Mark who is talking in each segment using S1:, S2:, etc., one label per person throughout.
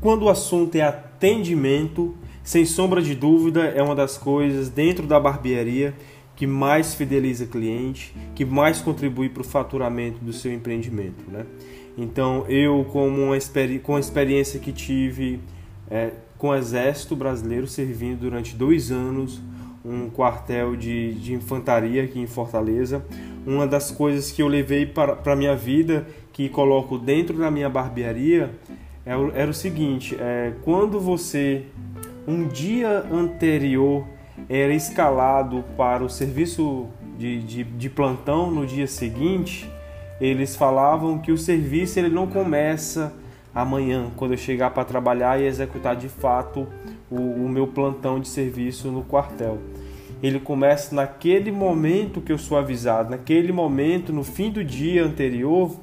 S1: Quando o assunto é atendimento, sem sombra de dúvida, é uma das coisas dentro da barbearia que mais fideliza cliente, que mais contribui para o faturamento do seu empreendimento. Né? Então, eu, como uma com a experiência que tive é, com o Exército Brasileiro, servindo durante dois anos um quartel de, de infantaria aqui em Fortaleza, uma das coisas que eu levei para a minha vida, que coloco dentro da minha barbearia, era o seguinte: é, quando você um dia anterior era escalado para o serviço de, de, de, plantão no dia seguinte, eles falavam que o serviço ele não começa amanhã, quando eu chegar para trabalhar e executar de fato o, o meu plantão de serviço no quartel. Ele começa naquele momento que eu sou avisado, naquele momento, no fim do dia anterior,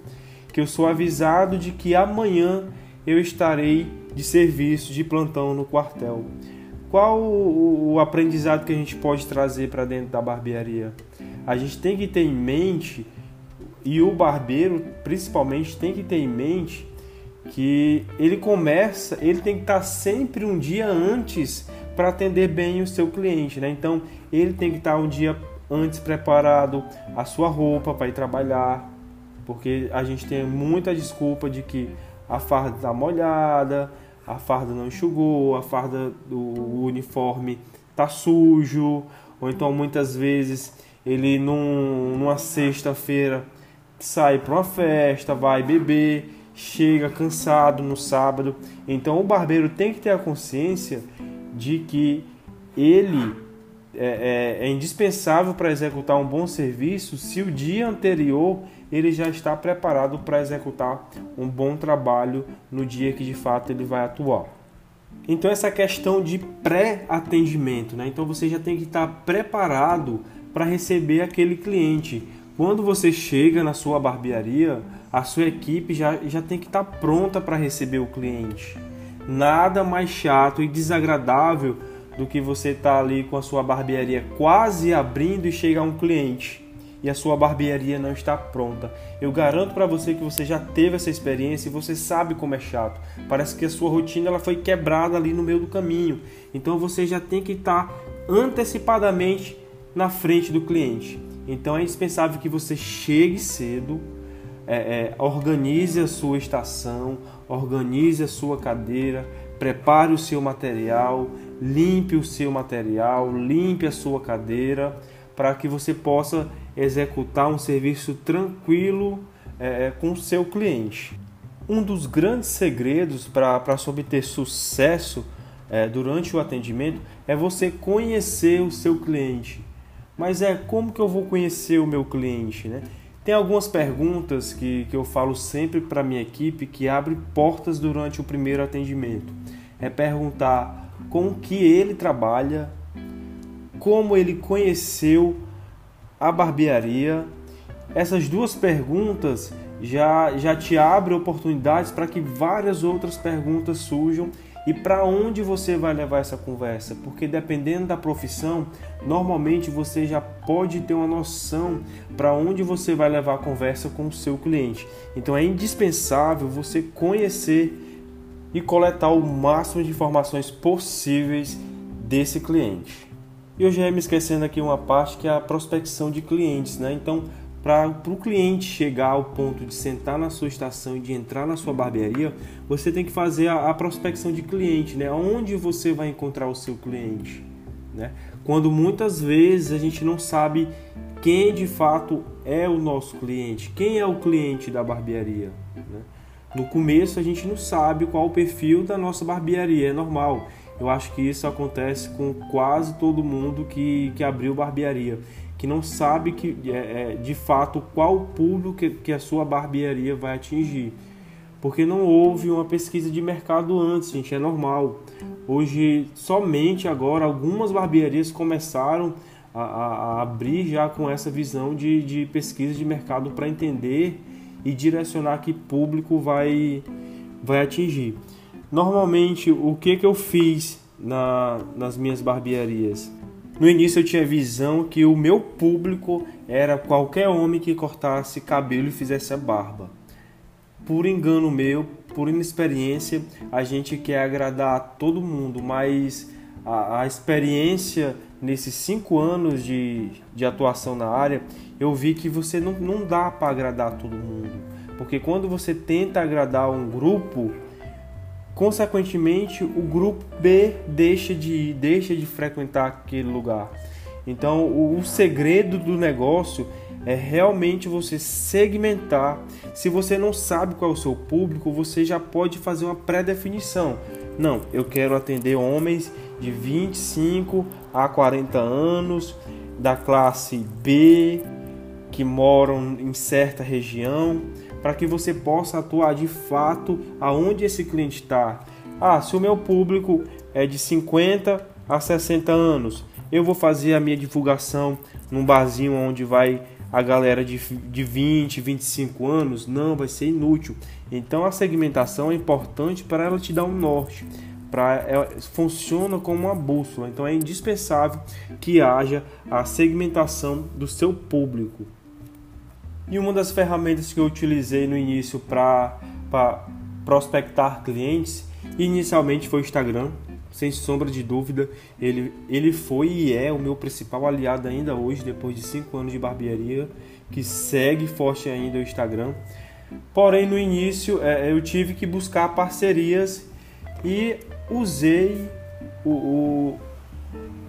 S1: que eu sou avisado de que amanhã eu estarei de serviço, de plantão no quartel. Qual o, aprendizado que a gente pode trazer para dentro da barbearia? A gente tem que ter em mente, e o barbeiro principalmente tem que ter em mente, que ele começa, ele tem que estar sempre um dia antes para atender bem o seu cliente, né? Então ele tem que estar um dia antes preparado a sua roupa para ir trabalhar, porque a gente tem muita desculpa de que a farda está molhada, a farda não enxugou, a farda do uniforme tá sujo, ou então muitas vezes ele num, numa sexta-feira sai para uma festa, vai beber, chega cansado no sábado. Então o barbeiro tem que ter a consciência de que ele é, é, é indispensável para executar um bom serviço se o dia anterior ele já está preparado para executar um bom trabalho no dia que de fato ele vai atuar. Então essa questão de pré-atendimento, né? Então você já tem que estar preparado para receber aquele cliente. Quando você chega na sua barbearia, a sua equipe já, já tem que estar pronta para receber o cliente. Nada mais chato e desagradável do que você tá ali com a sua barbearia quase abrindo e chega um cliente e a sua barbearia não está pronta. Eu garanto para você que você já teve essa experiência e você sabe como é chato. Parece que a sua rotina ela foi quebrada ali no meio do caminho. Então você já tem que estar antecipadamente na frente do cliente. Então é indispensável que você chegue cedo, é, é, organize a sua estação, organize a sua cadeira, prepare o seu material, limpe o seu material, limpe a sua cadeira, para que você possa executar um serviço tranquilo é, é com o seu cliente. Um dos grandes segredos para se obter sucesso é, durante o atendimento é você conhecer o seu cliente. Mas é como que eu vou conhecer o meu cliente, né? Tem algumas perguntas que, que eu falo sempre para minha equipe que abre portas durante o primeiro atendimento. É perguntar com que ele trabalha, como ele conheceu a barbearia. Essas duas perguntas já, já te abrem oportunidades para que várias outras perguntas surjam e para onde você vai levar essa conversa, porque dependendo da profissão, normalmente você já pode ter uma noção para onde você vai levar a conversa com o seu cliente. Então é indispensável você conhecer e coletar o máximo de informações possíveis desse cliente. E já ia me esquecendo aqui uma parte que é a prospecção de clientes, né? Então, para o cliente chegar ao ponto de sentar na sua estação e de entrar na sua barbearia, você tem que fazer a, a prospecção de cliente, né? Onde você vai encontrar o seu cliente, né? Quando muitas vezes a gente não sabe quem de fato é o nosso cliente, quem é o cliente da barbearia, né? No começo a gente não sabe qual o perfil da nossa barbearia, é normal. Eu acho que isso acontece com quase todo mundo que, que abriu barbearia, que não sabe que é, é, de fato qual público que, que a sua barbearia vai atingir. Porque não houve uma pesquisa de mercado antes, gente, é normal. Hoje, somente agora, algumas barbearias começaram a, a, a abrir já com essa visão de, de pesquisa de mercado para entender e direcionar que público vai, vai atingir. Normalmente, o que, que eu fiz na, nas minhas barbearias? No início eu tinha visão que o meu público era qualquer homem que cortasse cabelo e fizesse a barba. Por engano meu, por inexperiência, a gente quer agradar a todo mundo, mas a, a experiência nesses cinco anos de, de atuação na área, eu vi que você não, não dá para agradar todo mundo. Porque quando você tenta agradar um grupo, consequentemente o grupo B deixa de ir, deixa de frequentar aquele lugar. Então o, o segredo do negócio é realmente você segmentar. Se você não sabe qual é o seu público, você já pode fazer uma pré-definição. Não, eu quero atender homens de 25 a 40 anos, da classe B, que moram em certa região, para que você possa atuar de fato aonde esse cliente está. Ah, se o meu público é de 50 a 60 anos, eu vou fazer a minha divulgação num barzinho onde vai a galera de, de 20, 25 anos, não, vai ser inútil. Então a segmentação é importante para ela te dar um norte é, funciona como uma bússola. Então é indispensável que haja a segmentação do seu público. E uma das ferramentas que eu utilizei no início para prospectar clientes, inicialmente foi o Instagram. Sem sombra de dúvida, ele, ele foi e é o meu principal aliado ainda hoje, depois de 5 anos de barbearia, que segue forte ainda o Instagram. Porém, no início é, eu tive que buscar parcerias e usei o, o,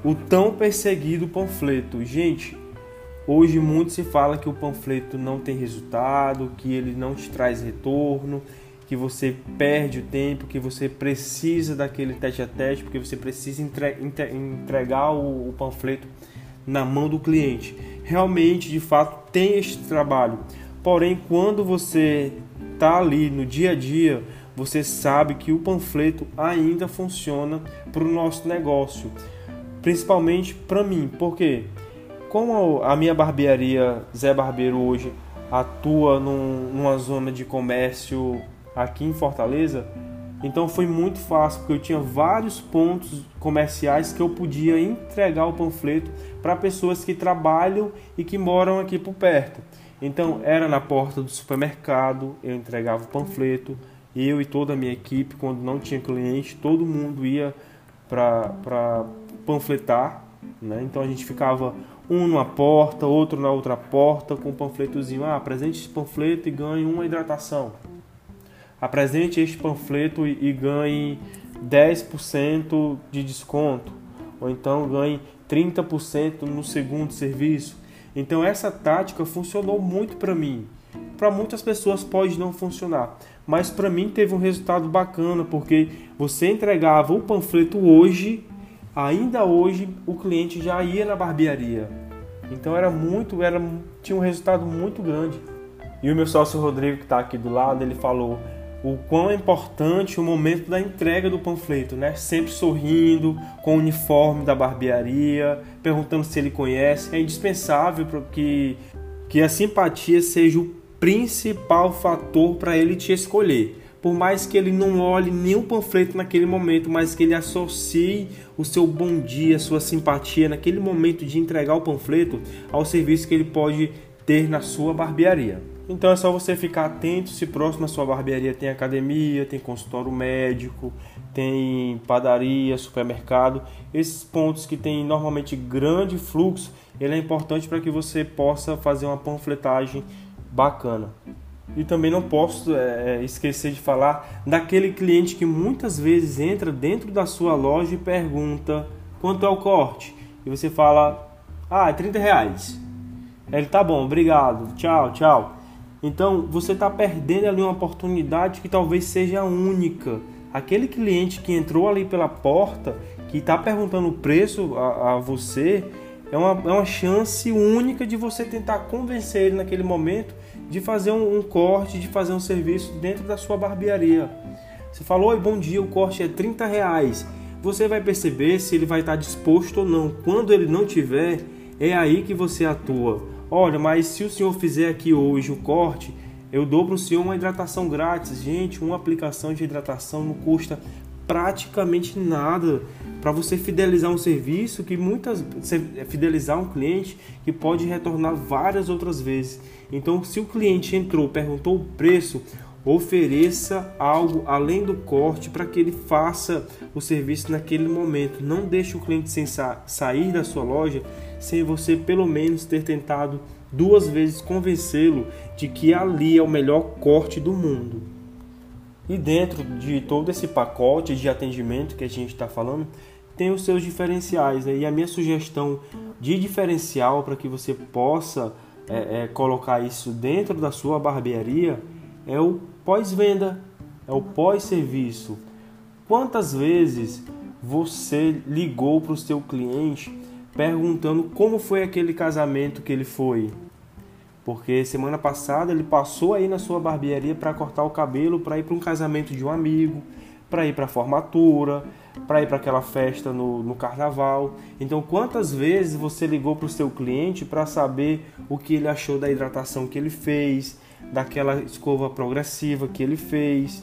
S1: o tão perseguido panfleto. Gente, hoje muito se fala que o panfleto não tem resultado, que ele não te traz retorno, que você perde o tempo, que você precisa daquele teste a teste, porque você precisa entre, entre, entregar o, o panfleto na mão do cliente. Realmente, de fato, tem este trabalho. Porém, quando você está ali no dia a dia, você sabe que o panfleto ainda funciona para o nosso negócio, principalmente para mim, porque como a minha barbearia Zé Barbeiro hoje atua num, numa zona de comércio aqui em Fortaleza, então foi muito fácil porque eu tinha vários pontos comerciais que eu podia entregar o panfleto para pessoas que trabalham e que moram aqui por perto. Então era na porta do supermercado, eu entregava o panfleto eu e toda a minha equipe, quando não tinha cliente, todo mundo ia para panfletar, né? Então a gente ficava um numa porta, outro na outra porta, com um panfletozinho. Ah, apresente esse panfleto e ganhe uma hidratação. Apresente este panfleto e, e ganhe 10% de desconto. Ou então ganhe 30% no segundo serviço. Então essa tática funcionou muito para mim. Para muitas pessoas pode não funcionar, mas para mim teve um resultado bacana, porque você entregava o panfleto hoje, ainda hoje o cliente já ia na barbearia. Então era muito, era tinha um resultado muito grande. E o meu sócio Rodrigo que está aqui do lado, ele falou o quão é importante o momento da entrega do panfleto, né? Sempre sorrindo, com o uniforme da barbearia, perguntando se ele conhece. É indispensável para que, que a simpatia seja o principal fator para ele te escolher. Por mais que ele não olhe nenhum panfleto naquele momento, mas que ele associe o seu bom dia, sua simpatia naquele momento de entregar o panfleto ao serviço que ele pode ter na sua barbearia. Então é só você ficar atento se próximo à sua barbearia tem academia, tem consultório médico, tem padaria, supermercado. Esses pontos que tem normalmente grande fluxo, ele é importante para que você possa fazer uma panfletagem bacana. E também não posso é, é, esquecer de falar daquele cliente que muitas vezes entra dentro da sua loja e pergunta quanto é o corte. E você fala, ah, é 30 reais. Ele tá bom, obrigado, tchau, tchau. Então você está perdendo ali uma oportunidade que talvez seja única. Aquele cliente que entrou ali pela porta, que está perguntando o preço a, a você, é uma, é uma chance única de você tentar convencer ele naquele momento de fazer um, um, corte, de fazer um serviço dentro da sua barbearia. Você falou, oi, bom dia, o corte é 30 reais. Você vai perceber se ele vai estar disposto ou não. Quando ele não tiver, é aí que você atua. Olha, mas se o senhor fizer aqui hoje o corte, eu dou para o senhor uma hidratação grátis. Gente, uma aplicação de hidratação não custa praticamente nada para você fidelizar um serviço que muitas fidelizar um cliente que pode retornar várias outras vezes. Então, se o cliente entrou, perguntou o preço, Ofereça algo além do corte para que ele faça o serviço naquele momento. Não deixe o cliente sem sa sair da sua loja sem você pelo menos ter tentado duas vezes convencê-lo de que ali é o melhor corte do mundo. E dentro de todo esse pacote de atendimento que a gente está falando, tem os seus diferenciais. Né? E a minha sugestão de diferencial para que você possa é, é, colocar isso dentro da sua barbearia é o pós-venda, é o pós-serviço. Quantas vezes você ligou para o seu cliente perguntando como foi aquele casamento que ele foi? Porque semana passada ele passou aí na sua barbearia para cortar o cabelo, para ir para um casamento de um amigo, para ir para a formatura, para ir para aquela festa no, no carnaval. Então, quantas vezes você ligou para o seu cliente para saber o que ele achou da hidratação que ele fez, daquela escova progressiva que ele fez?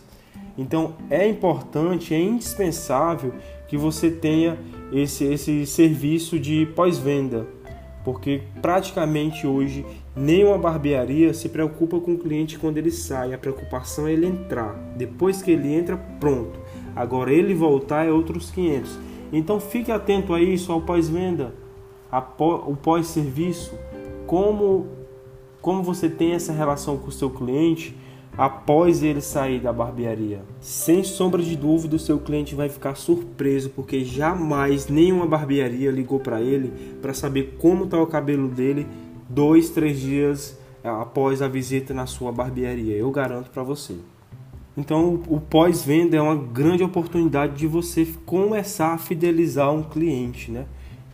S1: Então, é importante, é indispensável que você tenha esse, esse serviço de pós-venda porque praticamente hoje nenhuma barbearia se preocupa com o cliente quando ele sai, a preocupação é ele entrar. Depois que ele entra, pronto. Agora ele voltar é outros 500. Então fique atento a isso, ao pós-venda, o pós-serviço, como como você tem essa relação com o seu cliente após ele sair da barbearia. Sem sombra de dúvida, o seu cliente vai ficar surpreso porque jamais nenhuma barbearia ligou para ele para saber como está o cabelo dele dois, três dias é, após a visita na sua barbearia. Eu garanto para você. Então, o pós-venda é uma grande oportunidade de você começar a fidelizar um cliente, né?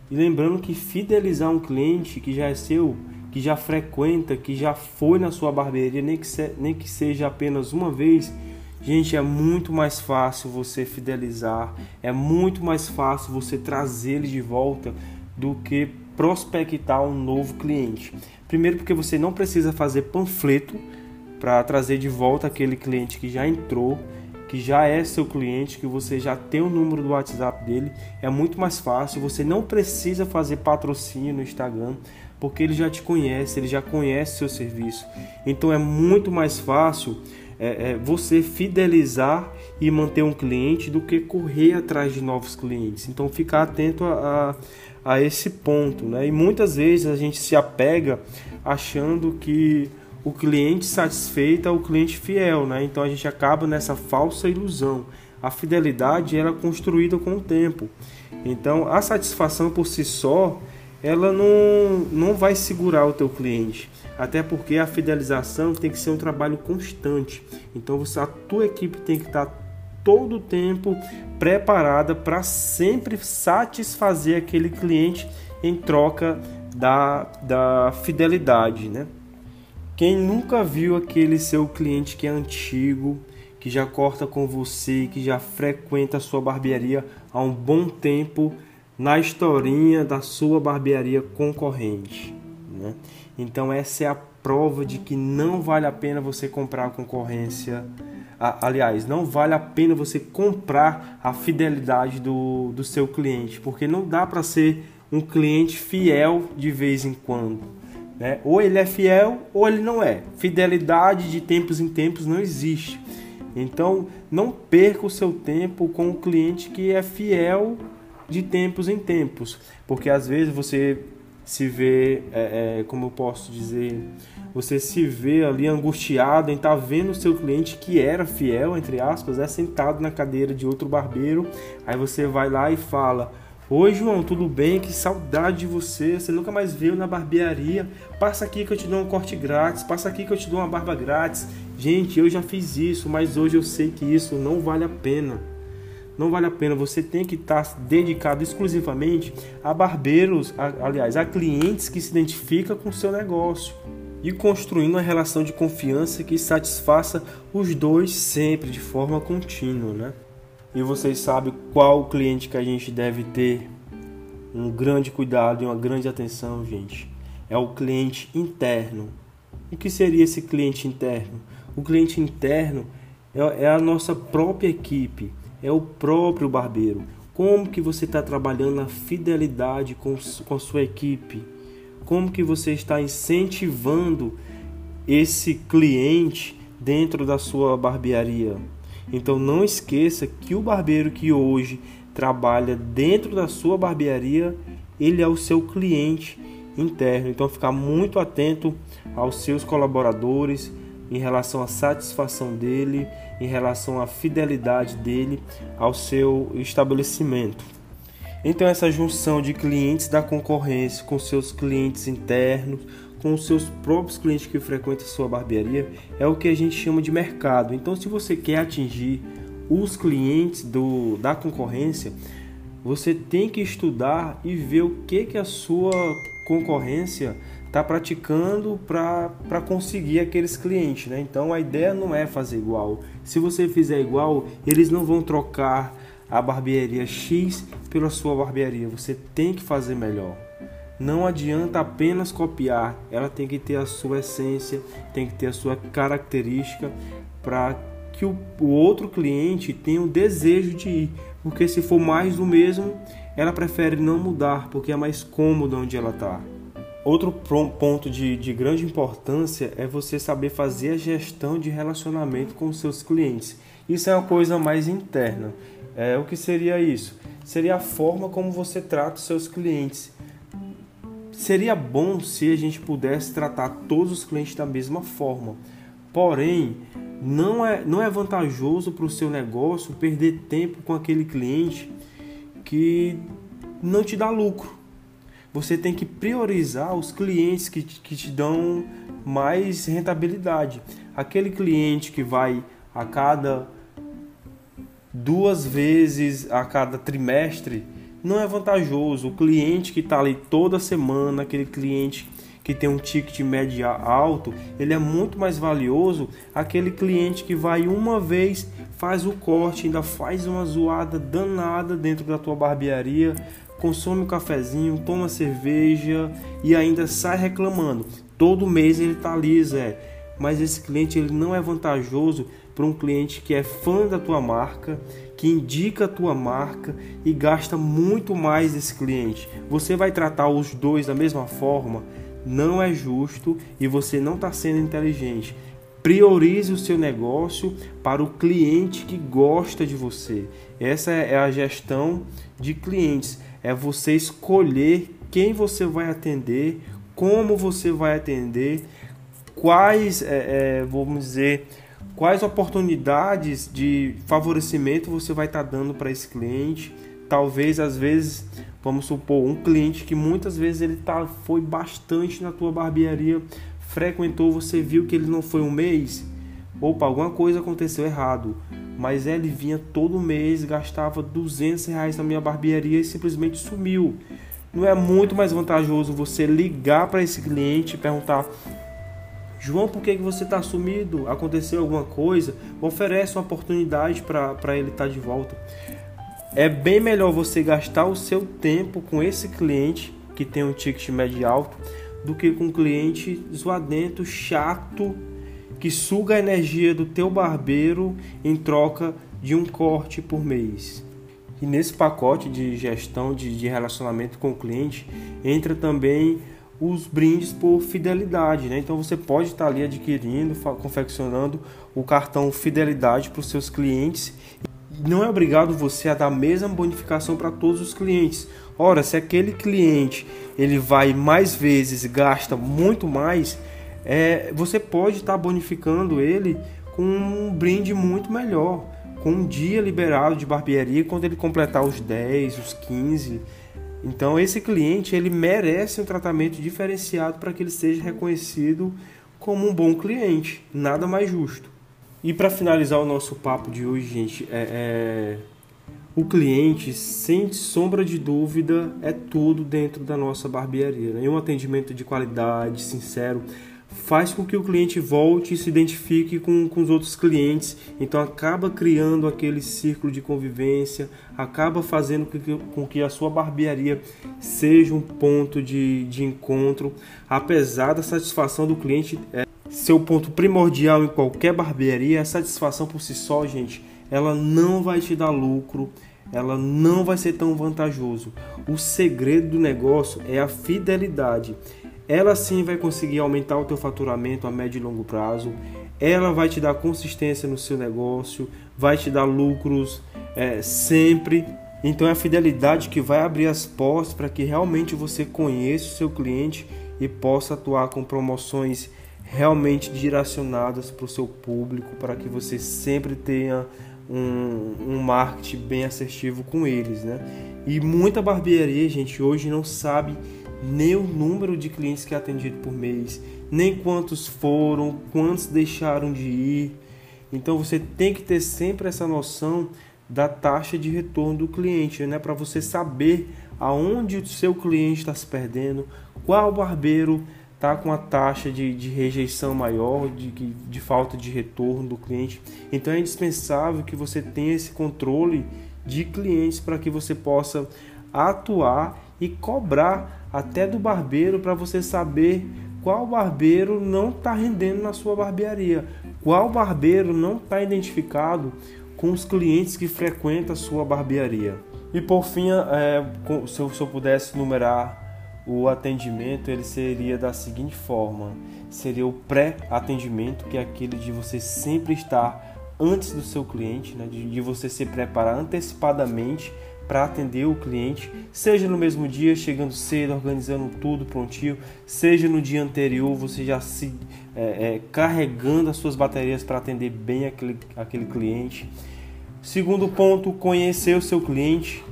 S1: E lembrando que fidelizar um cliente que já é seu que já frequenta, que já foi na sua barbearia, nem que, se, nem que seja apenas uma vez, gente, é muito mais fácil você fidelizar, é muito mais fácil você trazer ele de volta do que prospectar um novo cliente. Primeiro, porque você não precisa fazer panfleto para trazer de volta aquele cliente que já entrou, que já é seu cliente, que você já tem o número do WhatsApp dele, é muito mais fácil. Você não precisa fazer patrocínio no Instagram, porque ele já te conhece, ele já conhece seu serviço. Então é muito mais fácil é, é, você fidelizar e manter um cliente do que correr atrás de novos clientes. Então ficar atento a, a, a esse ponto. Né? E muitas vezes a gente se apega achando que o cliente satisfeito é o cliente fiel, né? Então a gente acaba nessa falsa ilusão. A fidelidade era é construída com o tempo. Então a satisfação por si só ela não, não vai segurar o teu cliente. Até porque a fidelização tem que ser um trabalho constante. Então você, a tua equipe tem que estar todo o tempo preparada para sempre satisfazer aquele cliente em troca da, da fidelidade, né? Quem nunca viu aquele seu cliente que é antigo, que já corta com você, que já frequenta a sua barbearia há um bom tempo, na historinha da sua barbearia concorrente. Né? Então essa é a prova de que não vale a pena você comprar a concorrência. Aliás, não vale a pena você comprar a fidelidade do, do seu cliente, porque não dá para ser um cliente fiel de vez em quando. Né? Ou ele é fiel ou ele não é. Fidelidade de tempos em tempos não existe. Então não perca o seu tempo com o cliente que é fiel de tempos em tempos, porque às vezes você se vê, é, é, como eu posso dizer, você se vê ali angustiado em estar tá vendo o seu cliente que era fiel, entre aspas, é sentado na cadeira de outro barbeiro, aí você vai lá e fala. Oi João, tudo bem? Que saudade de você. Você nunca mais veio na barbearia. Passa aqui que eu te dou um corte grátis. Passa aqui que eu te dou uma barba grátis. Gente, eu já fiz isso, mas hoje eu sei que isso não vale a pena não vale a pena. Você tem que estar dedicado exclusivamente a barbeiros, a, aliás, a clientes que se identificam com o seu negócio e construindo uma relação de confiança que satisfaça os dois sempre de forma contínua, né? E vocês sabem qual cliente que a gente deve ter um grande cuidado e uma grande atenção, gente. É o cliente interno. O que seria esse cliente interno? O cliente interno é, é a nossa própria equipe, é o próprio barbeiro. Como que você está trabalhando na fidelidade com, com a sua equipe? Como que você está incentivando esse cliente dentro da sua barbearia. Então não esqueça que o barbeiro que hoje trabalha dentro da sua barbearia, ele é o seu cliente interno. Então ficar muito atento aos seus colaboradores em relação à satisfação dele, em relação à fidelidade dele ao seu estabelecimento. Então essa junção de clientes da concorrência com seus clientes internos, com os seus próprios clientes que frequentam sua barbearia, é o que a gente chama de mercado. Então se você quer atingir os clientes do, da concorrência, você tem que estudar e ver o que, que a sua concorrência está praticando para conseguir aqueles clientes. Né? Então a ideia não é fazer igual. Se você fizer igual, eles não vão trocar a barbearia X pela sua barbearia. Você tem que fazer melhor. Não adianta apenas copiar, ela tem que ter a sua essência, tem que ter a sua característica para que o, o outro cliente tenha o desejo de ir. Porque se for mais do mesmo, ela prefere não mudar, porque é mais cômodo onde ela está. Outro ponto de, de, grande importância é você saber fazer a gestão de relacionamento com os seus clientes. Isso é uma coisa mais interna. É, o que seria isso? Seria a forma como você trata os seus clientes. Seria bom se a gente pudesse tratar todos os clientes da mesma forma. Porém, não é, não é vantajoso para o seu negócio perder tempo com aquele cliente que não te dá lucro. Você tem que priorizar os clientes que, que te dão mais rentabilidade. Aquele cliente que vai a cada duas vezes a cada trimestre não é vantajoso. O cliente que está ali toda semana, aquele cliente que tem um ticket médio alto, ele é muito mais valioso aquele cliente que vai uma vez, faz o corte, ainda faz uma zoada danada dentro da tua barbearia, consome um cafezinho, toma cerveja e ainda sai reclamando. Todo mês ele tá ali, Zé. Mas esse cliente ele não é vantajoso para um cliente que é fã da tua marca, que indica a tua marca e gasta muito mais esse cliente. Você vai tratar os dois da mesma forma? Não é justo e você não está sendo inteligente. Priorize o seu negócio para o cliente que gosta de você. Essa é a gestão de clientes. É você escolher quem você vai atender, como você vai atender, quais, é, é, vamos dizer, quais oportunidades de favorecimento você vai estar tá dando para esse cliente. Talvez às vezes, vamos supor, um cliente que muitas vezes ele tá, foi bastante na tua barbearia, frequentou, você viu que ele não foi um mês, opa, alguma coisa aconteceu errado. Mas ele vinha todo mês, gastava 200 reais na minha barbearia e simplesmente sumiu. Não é muito mais vantajoso você ligar para esse cliente e perguntar João, por que, que você está sumido? Aconteceu alguma coisa? Oferece uma oportunidade para ele estar tá de volta. É bem melhor você gastar o seu tempo com esse cliente que tem um ticket médio alto do que com um cliente zoadento, chato, que suga a energia do teu barbeiro em troca de um corte por mês. E nesse pacote de gestão de, de relacionamento com o cliente entra também os brindes por fidelidade, né? Então você pode estar ali adquirindo, confeccionando o cartão fidelidade para os seus clientes. Não é obrigado você a dar a mesma bonificação para todos os clientes. Ora, se aquele cliente ele vai mais vezes, gasta muito mais, é, você pode estar bonificando ele com um brinde muito melhor, com um dia liberado de barbearia quando ele completar os 10, os 15 então esse cliente ele merece um tratamento diferenciado para que ele seja reconhecido como um bom cliente, nada mais justo. E para finalizar o nosso papo de hoje, gente, é, é, o cliente, sem sombra de dúvida, é tudo dentro da nossa barbearia. Né? E um atendimento de qualidade, sincero, faz com que o cliente volte e se identifique com, com os outros clientes, então acaba criando aquele círculo de convivência, acaba fazendo com que, com que a sua barbearia seja um ponto de, de encontro, apesar da satisfação do cliente é, ser o ponto primordial em qualquer barbearia, a satisfação por si só, gente, ela não vai te dar lucro, ela não vai ser tão vantajoso. O segredo do negócio é a fidelidade ela sim vai conseguir aumentar o teu faturamento a médio e longo prazo. ela vai te dar consistência no seu negócio, vai te dar lucros é, sempre. Então é a fidelidade que vai abrir as portas para que realmente você conheça o seu cliente e possa atuar com promoções realmente direcionadas para o seu público, para que você sempre tenha um, um marketing bem assertivo com eles, né? E muita barbearia, gente, hoje não sabe nem o número de clientes que é atendido por mês, nem quantos foram, quantos deixaram de ir. Então você tem que ter sempre essa noção da taxa de retorno do cliente, né? Para você saber aonde o seu cliente está se perdendo, qual barbeiro está com a taxa de, de rejeição maior, de, de falta de retorno do cliente. Então é indispensável que você tenha esse controle de clientes para que você possa atuar e cobrar até do barbeiro para você saber qual barbeiro não está rendendo na sua barbearia, qual barbeiro não está identificado com os clientes que frequentam a sua barbearia. E por fim, é, se, eu, se eu pudesse numerar o atendimento, ele seria da seguinte forma: seria o pré-atendimento, que é aquele de você sempre estar antes do seu cliente, né? de, de você se preparar antecipadamente para atender o cliente, seja no mesmo dia, chegando cedo, organizando tudo prontinho, seja no dia anterior, você já se é, é, carregando as suas baterias para atender bem aquele, aquele cliente. Segundo ponto, conhecer o seu cliente.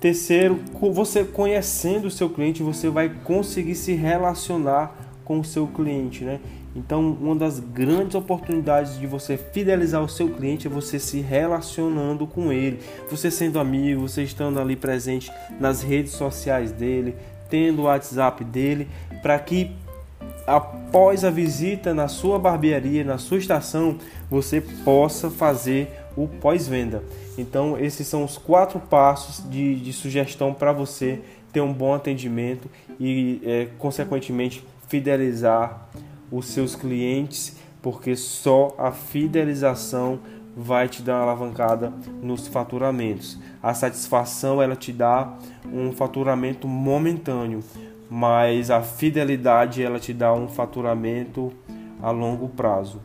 S1: Terceiro, você conhecendo o seu cliente, você vai conseguir se relacionar com o seu cliente, né? Então, uma das grandes oportunidades de você fidelizar o seu cliente é você se relacionando com ele, você sendo amigo, você estando ali presente nas redes sociais dele, tendo o WhatsApp dele, para que após a visita na sua barbearia, na sua estação, você possa fazer o pós-venda. Então, esses são os quatro passos de, de sugestão para você ter um bom atendimento e, é, consequentemente, fidelizar os seus clientes, porque só a fidelização vai te dar uma alavancada nos faturamentos. A satisfação ela te dá um faturamento momentâneo, mas a fidelidade ela te dá um faturamento a longo prazo.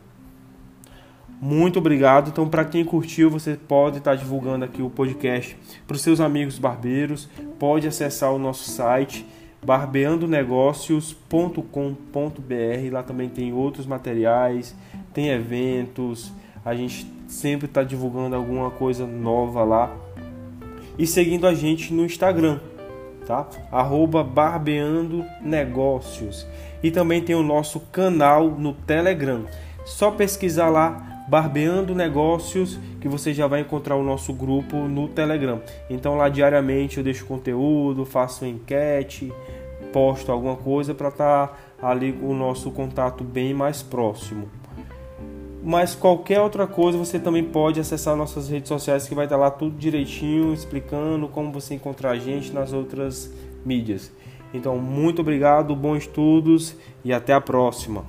S1: Muito obrigado. Então, para quem curtiu, você pode estar tá divulgando aqui o podcast para os seus amigos barbeiros. Pode acessar o nosso site barbeandonegócios.com.br. Lá também tem outros materiais, tem eventos. A gente sempre está divulgando alguma coisa nova lá. E seguindo a gente no Instagram, tá? Arroba Barbeando Negócios. E também tem o nosso canal no Telegram. Só pesquisar lá Barbeando Negócios, que você já vai encontrar o nosso grupo no Telegram. Então lá diariamente eu deixo conteúdo, faço enquete, posto alguma coisa para estar tá ali o nosso contato bem mais próximo. Mas qualquer outra coisa você também pode acessar nossas redes sociais que vai estar tá lá tudo direitinho explicando como você encontrar a gente nas outras mídias. Então, muito obrigado, bons estudos e até a próxima.